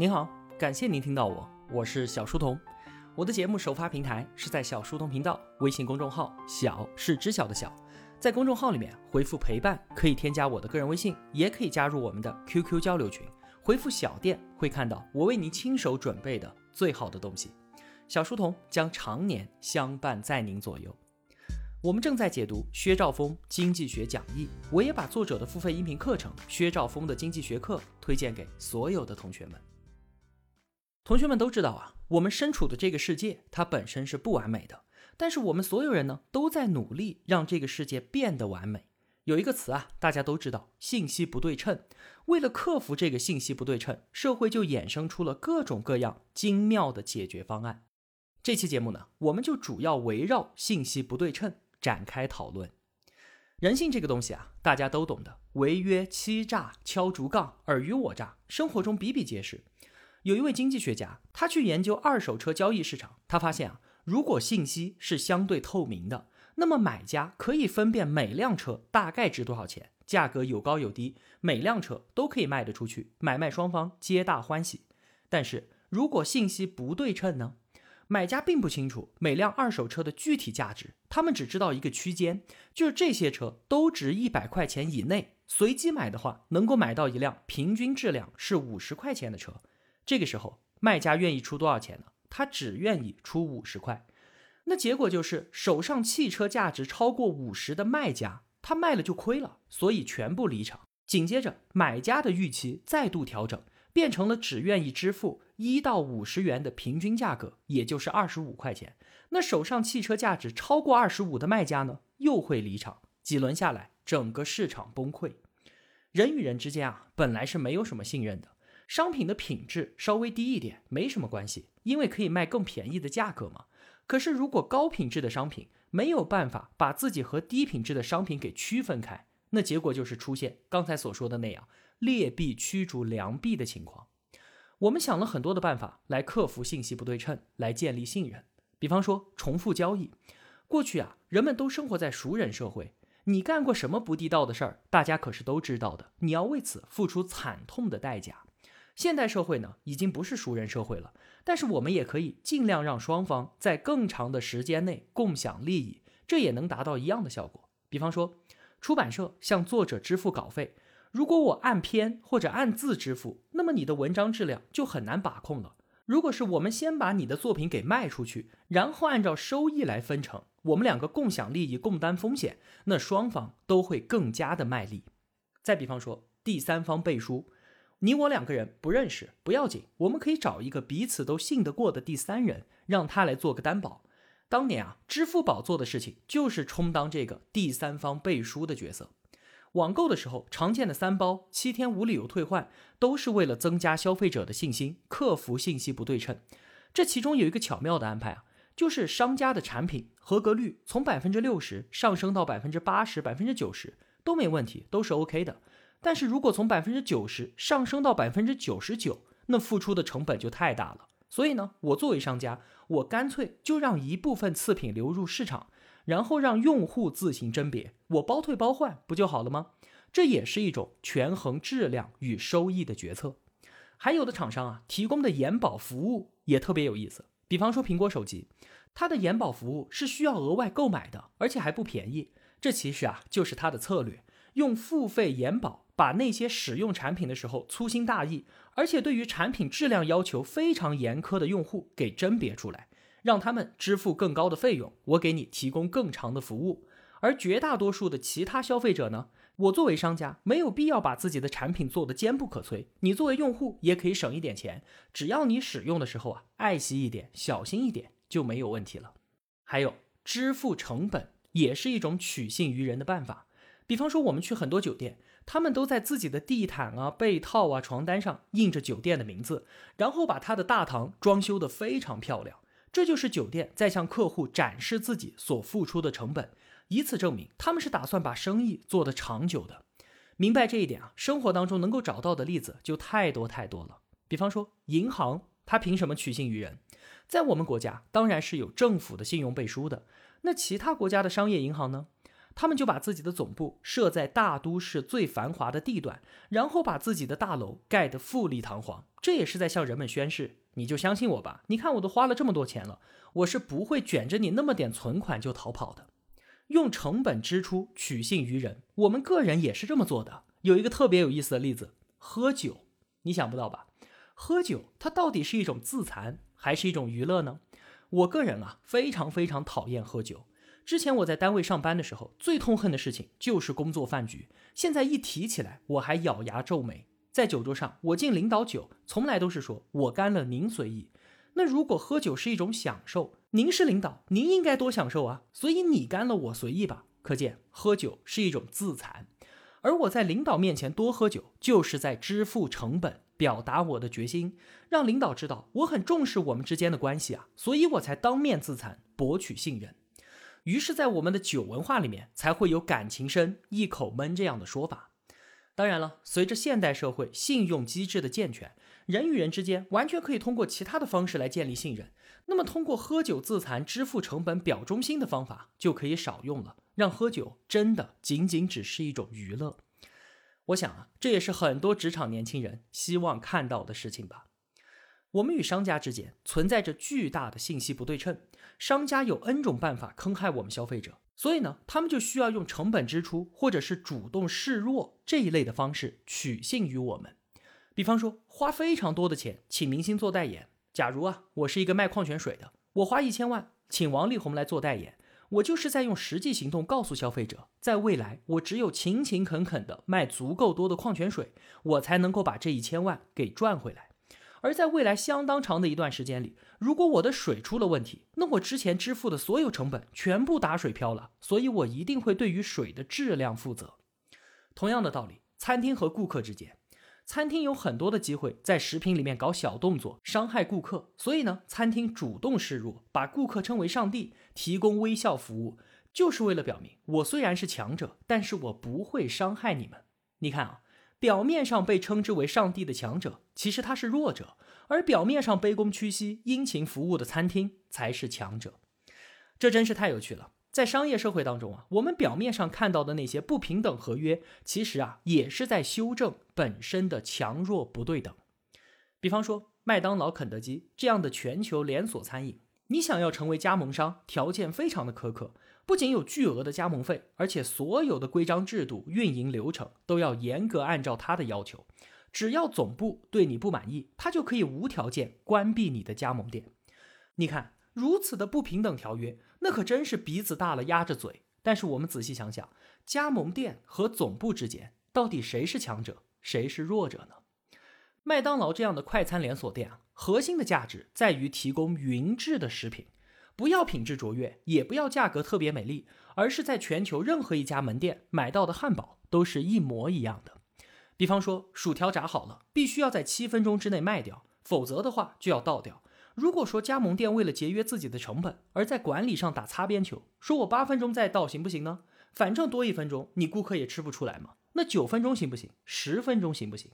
您好，感谢您听到我，我是小书童。我的节目首发平台是在小书童频道微信公众号，小是知晓的小，在公众号里面回复陪伴，可以添加我的个人微信，也可以加入我们的 QQ 交流群。回复小店会看到我为您亲手准备的最好的东西。小书童将常年相伴在您左右。我们正在解读薛兆丰经济学讲义，我也把作者的付费音频课程《薛兆丰的经济学课》推荐给所有的同学们。同学们都知道啊，我们身处的这个世界，它本身是不完美的。但是我们所有人呢，都在努力让这个世界变得完美。有一个词啊，大家都知道，信息不对称。为了克服这个信息不对称，社会就衍生出了各种各样精妙的解决方案。这期节目呢，我们就主要围绕信息不对称展开讨论。人性这个东西啊，大家都懂的，违约、欺诈、敲竹杠、尔虞我诈，生活中比比皆是。有一位经济学家，他去研究二手车交易市场，他发现啊，如果信息是相对透明的，那么买家可以分辨每辆车大概值多少钱，价格有高有低，每辆车都可以卖得出去，买卖双方皆大欢喜。但是如果信息不对称呢？买家并不清楚每辆二手车的具体价值，他们只知道一个区间，就是这些车都值一百块钱以内。随机买的话，能够买到一辆平均质量是五十块钱的车。这个时候，卖家愿意出多少钱呢？他只愿意出五十块。那结果就是，手上汽车价值超过五十的卖家，他卖了就亏了，所以全部离场。紧接着，买家的预期再度调整，变成了只愿意支付一到五十元的平均价格，也就是二十五块钱。那手上汽车价值超过二十五的卖家呢，又会离场。几轮下来，整个市场崩溃。人与人之间啊，本来是没有什么信任的。商品的品质稍微低一点没什么关系，因为可以卖更便宜的价格嘛。可是如果高品质的商品没有办法把自己和低品质的商品给区分开，那结果就是出现刚才所说的那样劣币驱逐良币的情况。我们想了很多的办法来克服信息不对称，来建立信任。比方说重复交易。过去啊，人们都生活在熟人社会，你干过什么不地道的事儿，大家可是都知道的，你要为此付出惨痛的代价。现代社会呢，已经不是熟人社会了，但是我们也可以尽量让双方在更长的时间内共享利益，这也能达到一样的效果。比方说，出版社向作者支付稿费，如果我按篇或者按字支付，那么你的文章质量就很难把控了。如果是我们先把你的作品给卖出去，然后按照收益来分成，我们两个共享利益、共担风险，那双方都会更加的卖力。再比方说，第三方背书。你我两个人不认识不要紧，我们可以找一个彼此都信得过的第三人，让他来做个担保。当年啊，支付宝做的事情就是充当这个第三方背书的角色。网购的时候常见的三包、七天无理由退换，都是为了增加消费者的信心，克服信息不对称。这其中有一个巧妙的安排啊，就是商家的产品合格率从百分之六十上升到百分之八十、百分之九十都没问题，都是 OK 的。但是如果从百分之九十上升到百分之九十九，那付出的成本就太大了。所以呢，我作为商家，我干脆就让一部分次品流入市场，然后让用户自行甄别，我包退包换不就好了吗？这也是一种权衡质量与收益的决策。还有的厂商啊，提供的延保服务也特别有意思。比方说苹果手机，它的延保服务是需要额外购买的，而且还不便宜。这其实啊，就是它的策略，用付费延保。把那些使用产品的时候粗心大意，而且对于产品质量要求非常严苛的用户给甄别出来，让他们支付更高的费用，我给你提供更长的服务。而绝大多数的其他消费者呢，我作为商家没有必要把自己的产品做得坚不可摧，你作为用户也可以省一点钱，只要你使用的时候啊爱惜一点、小心一点就没有问题了。还有支付成本也是一种取信于人的办法。比方说，我们去很多酒店，他们都在自己的地毯啊、被套啊、床单上印着酒店的名字，然后把他的大堂装修得非常漂亮。这就是酒店在向客户展示自己所付出的成本，以此证明他们是打算把生意做得长久的。明白这一点啊，生活当中能够找到的例子就太多太多了。比方说，银行它凭什么取信于人？在我们国家，当然是有政府的信用背书的。那其他国家的商业银行呢？他们就把自己的总部设在大都市最繁华的地段，然后把自己的大楼盖得富丽堂皇，这也是在向人们宣誓：你就相信我吧，你看我都花了这么多钱了，我是不会卷着你那么点存款就逃跑的。用成本支出取信于人，我们个人也是这么做的。有一个特别有意思的例子，喝酒，你想不到吧？喝酒它到底是一种自残还是一种娱乐呢？我个人啊，非常非常讨厌喝酒。之前我在单位上班的时候，最痛恨的事情就是工作饭局。现在一提起来，我还咬牙皱眉。在酒桌上，我敬领导酒，从来都是说我干了，您随意。那如果喝酒是一种享受，您是领导，您应该多享受啊。所以你干了，我随意吧。可见喝酒是一种自残，而我在领导面前多喝酒，就是在支付成本，表达我的决心，让领导知道我很重视我们之间的关系啊。所以我才当面自残，博取信任。于是，在我们的酒文化里面，才会有“感情深，一口闷”这样的说法。当然了，随着现代社会信用机制的健全，人与人之间完全可以通过其他的方式来建立信任。那么，通过喝酒自残、支付成本、表忠心的方法就可以少用了，让喝酒真的仅仅只是一种娱乐。我想啊，这也是很多职场年轻人希望看到的事情吧。我们与商家之间存在着巨大的信息不对称，商家有 N 种办法坑害我们消费者，所以呢，他们就需要用成本支出或者是主动示弱这一类的方式取信于我们。比方说，花非常多的钱请明星做代言。假如啊，我是一个卖矿泉水的，我花一千万请王力宏来做代言，我就是在用实际行动告诉消费者，在未来我只有勤勤恳恳的卖足够多的矿泉水，我才能够把这一千万给赚回来。而在未来相当长的一段时间里，如果我的水出了问题，那我之前支付的所有成本全部打水漂了。所以我一定会对于水的质量负责。同样的道理，餐厅和顾客之间，餐厅有很多的机会在食品里面搞小动作，伤害顾客。所以呢，餐厅主动示弱，把顾客称为上帝，提供微笑服务，就是为了表明我虽然是强者，但是我不会伤害你们。你看啊。表面上被称之为上帝的强者，其实他是弱者；而表面上卑躬屈膝、殷勤服务的餐厅才是强者。这真是太有趣了。在商业社会当中啊，我们表面上看到的那些不平等合约，其实啊也是在修正本身的强弱不对等。比方说，麦当劳、肯德基这样的全球连锁餐饮。你想要成为加盟商，条件非常的苛刻，不仅有巨额的加盟费，而且所有的规章制度、运营流程都要严格按照他的要求。只要总部对你不满意，他就可以无条件关闭你的加盟店。你看，如此的不平等条约，那可真是鼻子大了压着嘴。但是我们仔细想想，加盟店和总部之间，到底谁是强者，谁是弱者呢？麦当劳这样的快餐连锁店啊，核心的价值在于提供匀质的食品，不要品质卓越，也不要价格特别美丽，而是在全球任何一家门店买到的汉堡都是一模一样的。比方说，薯条炸好了，必须要在七分钟之内卖掉，否则的话就要倒掉。如果说加盟店为了节约自己的成本，而在管理上打擦边球，说我八分钟再倒行不行呢？反正多一分钟，你顾客也吃不出来嘛。那九分钟行不行？十分钟行不行？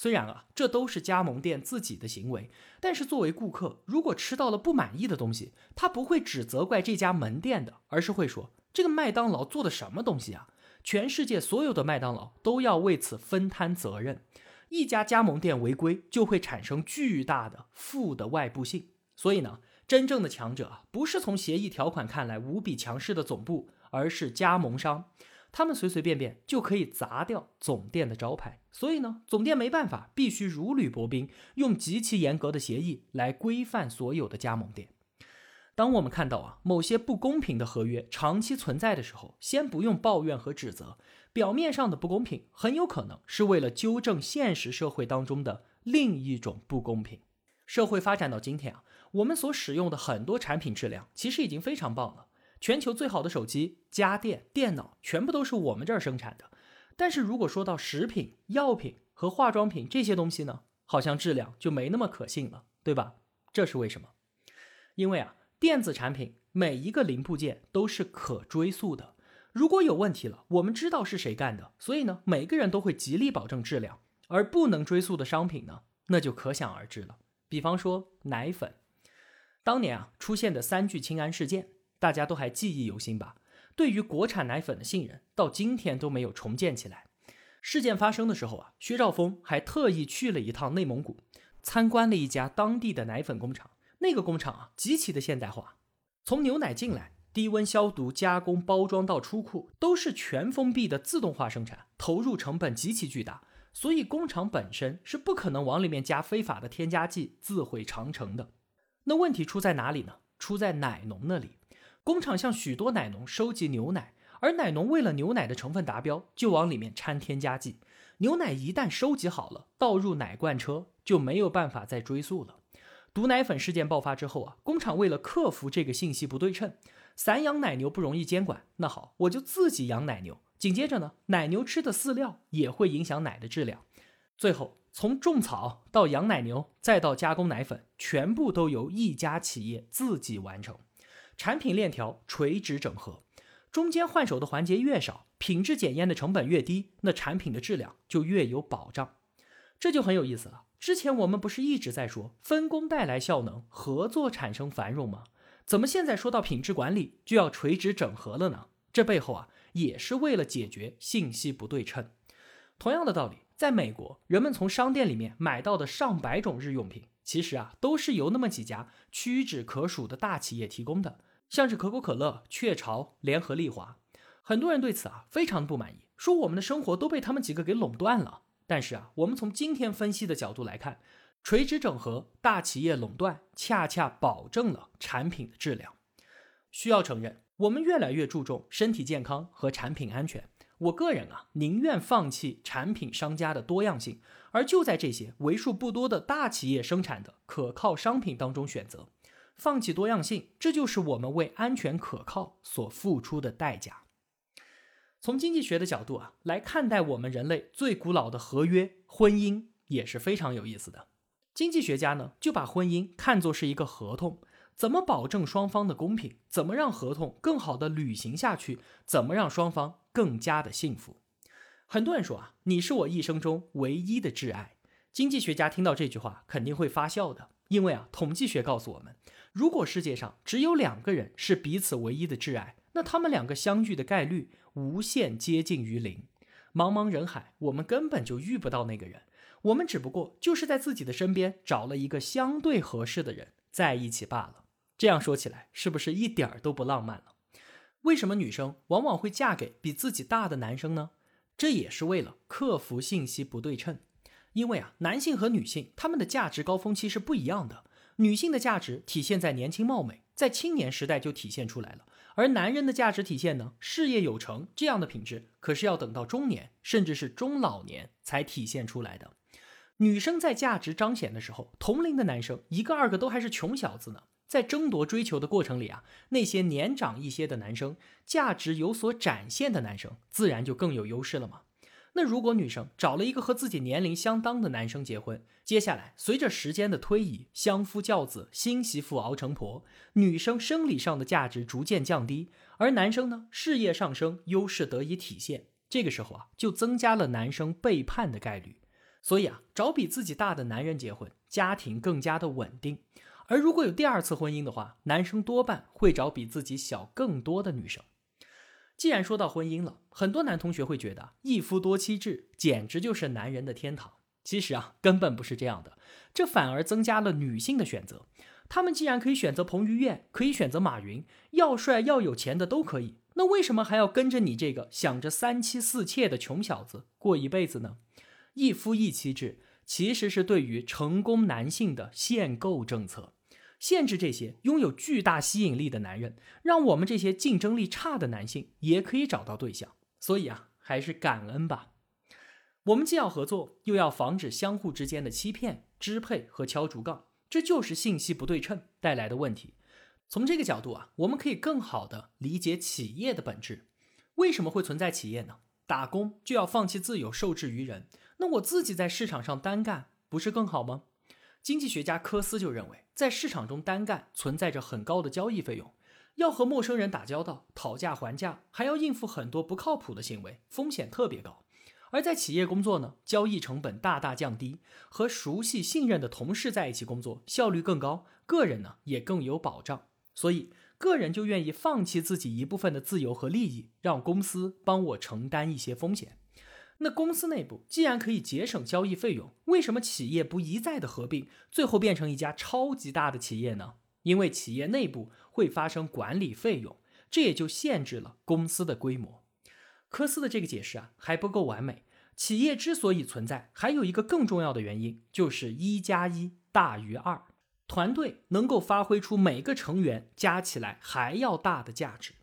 虽然啊，这都是加盟店自己的行为，但是作为顾客，如果吃到了不满意的东西，他不会只责怪这家门店的，而是会说这个麦当劳做的什么东西啊？全世界所有的麦当劳都要为此分摊责任。一家加盟店违规就会产生巨大的负的外部性。所以呢，真正的强者啊，不是从协议条款看来无比强势的总部，而是加盟商。他们随随便便就可以砸掉总店的招牌，所以呢，总店没办法，必须如履薄冰，用极其严格的协议来规范所有的加盟店。当我们看到啊某些不公平的合约长期存在的时候，先不用抱怨和指责，表面上的不公平很有可能是为了纠正现实社会当中的另一种不公平。社会发展到今天啊，我们所使用的很多产品质量其实已经非常棒了。全球最好的手机、家电、电脑，全部都是我们这儿生产的。但是如果说到食品、药品和化妆品这些东西呢，好像质量就没那么可信了，对吧？这是为什么？因为啊，电子产品每一个零部件都是可追溯的，如果有问题了，我们知道是谁干的，所以呢，每个人都会极力保证质量。而不能追溯的商品呢，那就可想而知了。比方说奶粉，当年啊出现的三聚氰胺事件。大家都还记忆犹新吧？对于国产奶粉的信任到今天都没有重建起来。事件发生的时候啊，薛兆丰还特意去了一趟内蒙古，参观了一家当地的奶粉工厂。那个工厂啊，极其的现代化，从牛奶进来、低温消毒、加工、包装到出库，都是全封闭的自动化生产，投入成本极其巨大，所以工厂本身是不可能往里面加非法的添加剂，自毁长城的。那问题出在哪里呢？出在奶农那里。工厂向许多奶农收集牛奶。而奶农为了牛奶的成分达标，就往里面掺添加剂。牛奶一旦收集好了，倒入奶罐车，就没有办法再追溯了。毒奶粉事件爆发之后啊，工厂为了克服这个信息不对称，散养奶牛不容易监管，那好，我就自己养奶牛。紧接着呢，奶牛吃的饲料也会影响奶的质量。最后，从种草到养奶牛，再到加工奶粉，全部都由一家企业自己完成，产品链条垂直整合。中间换手的环节越少，品质检验的成本越低，那产品的质量就越有保障。这就很有意思了。之前我们不是一直在说分工带来效能，合作产生繁荣吗？怎么现在说到品质管理就要垂直整合了呢？这背后啊，也是为了解决信息不对称。同样的道理，在美国，人们从商店里面买到的上百种日用品，其实啊，都是由那么几家屈指可数的大企业提供的。像是可口可乐、雀巢、联合利华，很多人对此啊非常不满意，说我们的生活都被他们几个给垄断了。但是啊，我们从今天分析的角度来看，垂直整合、大企业垄断，恰恰保证了产品的质量。需要承认，我们越来越注重身体健康和产品安全。我个人啊，宁愿放弃产品商家的多样性，而就在这些为数不多的大企业生产的可靠商品当中选择。放弃多样性，这就是我们为安全可靠所付出的代价。从经济学的角度啊来看待我们人类最古老的合约——婚姻，也是非常有意思的。经济学家呢就把婚姻看作是一个合同，怎么保证双方的公平？怎么让合同更好的履行下去？怎么让双方更加的幸福？很多人说啊，你是我一生中唯一的挚爱。经济学家听到这句话肯定会发笑的，因为啊，统计学告诉我们。如果世界上只有两个人是彼此唯一的挚爱，那他们两个相遇的概率无限接近于零。茫茫人海，我们根本就遇不到那个人，我们只不过就是在自己的身边找了一个相对合适的人在一起罢了。这样说起来，是不是一点儿都不浪漫了？为什么女生往往会嫁给比自己大的男生呢？这也是为了克服信息不对称。因为啊，男性和女性他们的价值高峰期是不一样的。女性的价值体现在年轻貌美，在青年时代就体现出来了。而男人的价值体现呢，事业有成这样的品质，可是要等到中年，甚至是中老年才体现出来的。女生在价值彰显的时候，同龄的男生一个二个都还是穷小子呢。在争夺追求的过程里啊，那些年长一些的男生，价值有所展现的男生，自然就更有优势了嘛。那如果女生找了一个和自己年龄相当的男生结婚，接下来随着时间的推移，相夫教子，新媳妇熬成婆，女生生理上的价值逐渐降低，而男生呢，事业上升，优势得以体现，这个时候啊，就增加了男生背叛的概率。所以啊，找比自己大的男人结婚，家庭更加的稳定。而如果有第二次婚姻的话，男生多半会找比自己小更多的女生。既然说到婚姻了，很多男同学会觉得一夫多妻制简直就是男人的天堂。其实啊，根本不是这样的，这反而增加了女性的选择。他们既然可以选择彭于晏，可以选择马云，要帅要有钱的都可以，那为什么还要跟着你这个想着三妻四妾的穷小子过一辈子呢？一夫一妻制其实是对于成功男性的限购政策。限制这些拥有巨大吸引力的男人，让我们这些竞争力差的男性也可以找到对象。所以啊，还是感恩吧。我们既要合作，又要防止相互之间的欺骗、支配和敲竹杠，这就是信息不对称带来的问题。从这个角度啊，我们可以更好的理解企业的本质。为什么会存在企业呢？打工就要放弃自由，受制于人。那我自己在市场上单干，不是更好吗？经济学家科斯就认为，在市场中单干存在着很高的交易费用，要和陌生人打交道、讨价还价，还要应付很多不靠谱的行为，风险特别高。而在企业工作呢，交易成本大大降低，和熟悉信任的同事在一起工作，效率更高，个人呢也更有保障。所以，个人就愿意放弃自己一部分的自由和利益，让公司帮我承担一些风险。那公司内部既然可以节省交易费用，为什么企业不一再的合并，最后变成一家超级大的企业呢？因为企业内部会发生管理费用，这也就限制了公司的规模。科斯的这个解释啊还不够完美。企业之所以存在，还有一个更重要的原因，就是一加一大于二。团队能够发挥出每个成员加起来还要大的价值。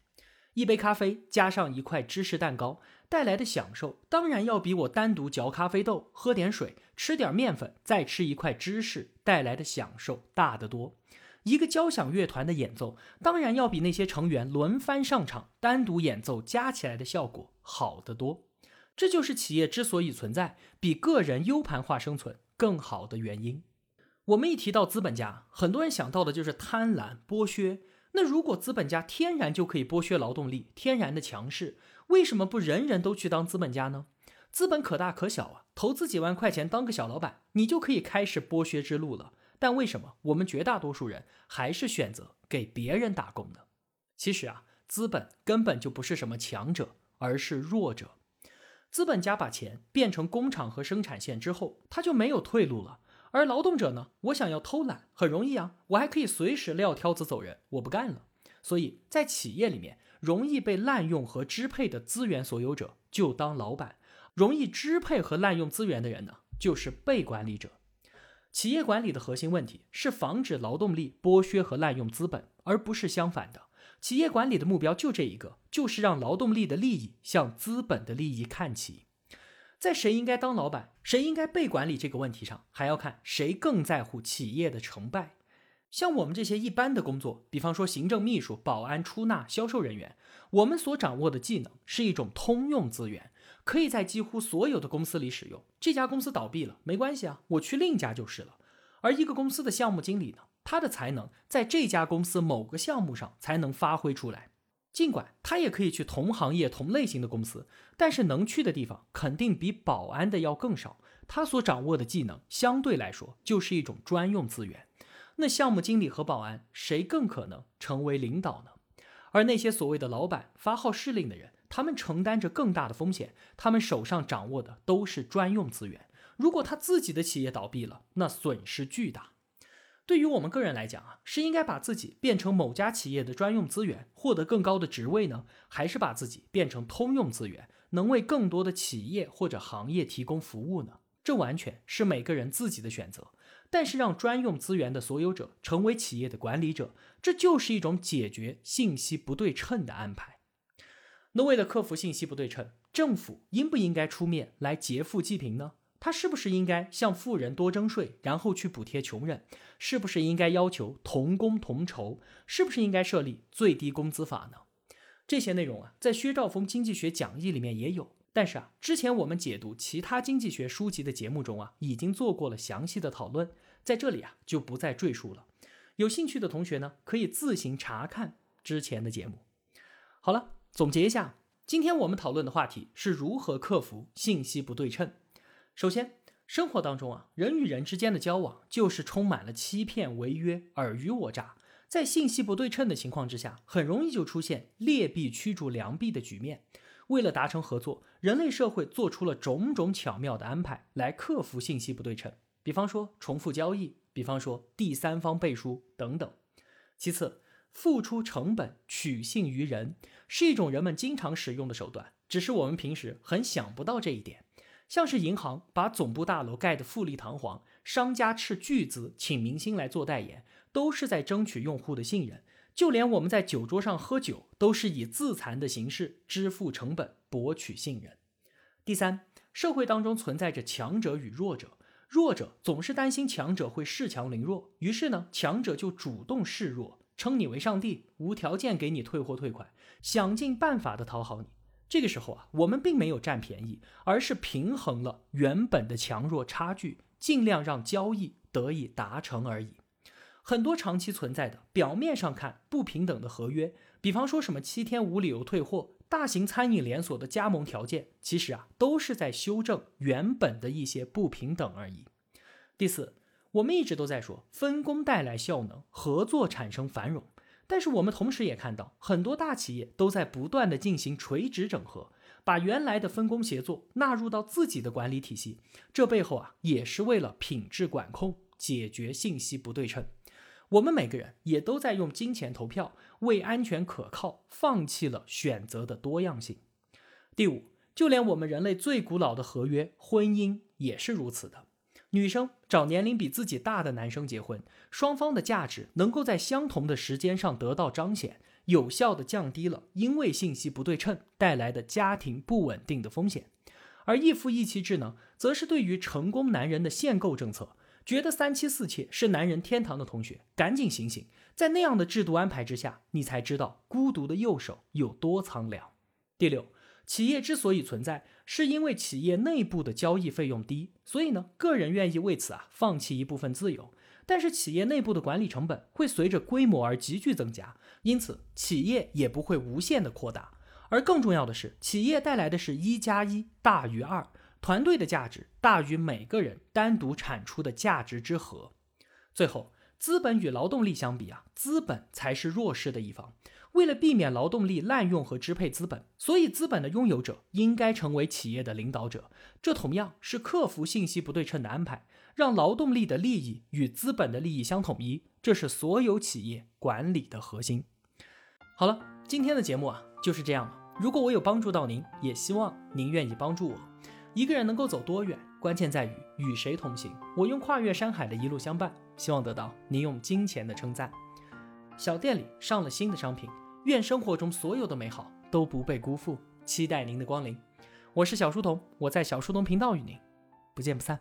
一杯咖啡加上一块芝士蛋糕带来的享受，当然要比我单独嚼咖啡豆、喝点水、吃点面粉，再吃一块芝士带来的享受大得多。一个交响乐团的演奏，当然要比那些成员轮番上场单独演奏加起来的效果好得多。这就是企业之所以存在，比个人 U 盘化生存更好的原因。我们一提到资本家，很多人想到的就是贪婪、剥削。那如果资本家天然就可以剥削劳动力，天然的强势，为什么不人人都去当资本家呢？资本可大可小啊，投资几万块钱当个小老板，你就可以开始剥削之路了。但为什么我们绝大多数人还是选择给别人打工呢？其实啊，资本根本就不是什么强者，而是弱者。资本家把钱变成工厂和生产线之后，他就没有退路了。而劳动者呢？我想要偷懒很容易啊，我还可以随时撂挑子走人，我不干了。所以在企业里面，容易被滥用和支配的资源所有者就当老板，容易支配和滥用资源的人呢，就是被管理者。企业管理的核心问题是防止劳动力剥削和滥用资本，而不是相反的。企业管理的目标就这一个，就是让劳动力的利益向资本的利益看齐。在谁应该当老板，谁应该被管理这个问题上，还要看谁更在乎企业的成败。像我们这些一般的工作，比方说行政秘书、保安、出纳、销售人员，我们所掌握的技能是一种通用资源，可以在几乎所有的公司里使用。这家公司倒闭了，没关系啊，我去另一家就是了。而一个公司的项目经理呢，他的才能在这家公司某个项目上才能发挥出来。尽管他也可以去同行业、同类型的公司，但是能去的地方肯定比保安的要更少。他所掌握的技能相对来说就是一种专用资源。那项目经理和保安谁更可能成为领导呢？而那些所谓的老板发号施令的人，他们承担着更大的风险，他们手上掌握的都是专用资源。如果他自己的企业倒闭了，那损失巨大。对于我们个人来讲啊，是应该把自己变成某家企业的专用资源，获得更高的职位呢，还是把自己变成通用资源，能为更多的企业或者行业提供服务呢？这完全是每个人自己的选择。但是让专用资源的所有者成为企业的管理者，这就是一种解决信息不对称的安排。那为了克服信息不对称，政府应不应该出面来劫富济贫呢？他是不是应该向富人多征税，然后去补贴穷人？是不是应该要求同工同酬？是不是应该设立最低工资法呢？这些内容啊，在薛兆丰经济学讲义里面也有。但是啊，之前我们解读其他经济学书籍的节目中啊，已经做过了详细的讨论，在这里啊就不再赘述了。有兴趣的同学呢，可以自行查看之前的节目。好了，总结一下，今天我们讨论的话题是如何克服信息不对称。首先，生活当中啊，人与人之间的交往就是充满了欺骗、违约、尔虞我诈。在信息不对称的情况之下，很容易就出现劣币驱逐良币的局面。为了达成合作，人类社会做出了种种巧妙的安排来克服信息不对称，比方说重复交易，比方说第三方背书等等。其次，付出成本取信于人是一种人们经常使用的手段，只是我们平时很想不到这一点。像是银行把总部大楼盖得富丽堂皇，商家斥巨资请明星来做代言，都是在争取用户的信任。就连我们在酒桌上喝酒，都是以自残的形式支付成本，博取信任。第三，社会当中存在着强者与弱者，弱者总是担心强者会恃强凌弱，于是呢，强者就主动示弱，称你为上帝，无条件给你退货退款，想尽办法的讨好你。这个时候啊，我们并没有占便宜，而是平衡了原本的强弱差距，尽量让交易得以达成而已。很多长期存在的表面上看不平等的合约，比方说什么七天无理由退货、大型餐饮连锁的加盟条件，其实啊都是在修正原本的一些不平等而已。第四，我们一直都在说分工带来效能，合作产生繁荣。但是我们同时也看到，很多大企业都在不断的进行垂直整合，把原来的分工协作纳入到自己的管理体系。这背后啊，也是为了品质管控，解决信息不对称。我们每个人也都在用金钱投票，为安全可靠放弃了选择的多样性。第五，就连我们人类最古老的合约——婚姻，也是如此的。女生找年龄比自己大的男生结婚，双方的价值能够在相同的时间上得到彰显，有效的降低了因为信息不对称带来的家庭不稳定的风险。而一夫一妻制呢，则是对于成功男人的限购政策。觉得三妻四妾是男人天堂的同学，赶紧醒醒！在那样的制度安排之下，你才知道孤独的右手有多苍凉。第六。企业之所以存在，是因为企业内部的交易费用低，所以呢，个人愿意为此啊放弃一部分自由。但是企业内部的管理成本会随着规模而急剧增加，因此企业也不会无限的扩大。而更重要的是，企业带来的是一加一大于二，团队的价值大于每个人单独产出的价值之和。最后，资本与劳动力相比啊，资本才是弱势的一方。为了避免劳动力滥用和支配资本，所以资本的拥有者应该成为企业的领导者。这同样是克服信息不对称的安排，让劳动力的利益与资本的利益相统一。这是所有企业管理的核心。好了，今天的节目啊就是这样了。如果我有帮助到您，也希望您愿意帮助我。一个人能够走多远，关键在于与谁同行。我用跨越山海的一路相伴，希望得到您用金钱的称赞。小店里上了新的商品。愿生活中所有的美好都不被辜负，期待您的光临。我是小书童，我在小书童频道与您不见不散。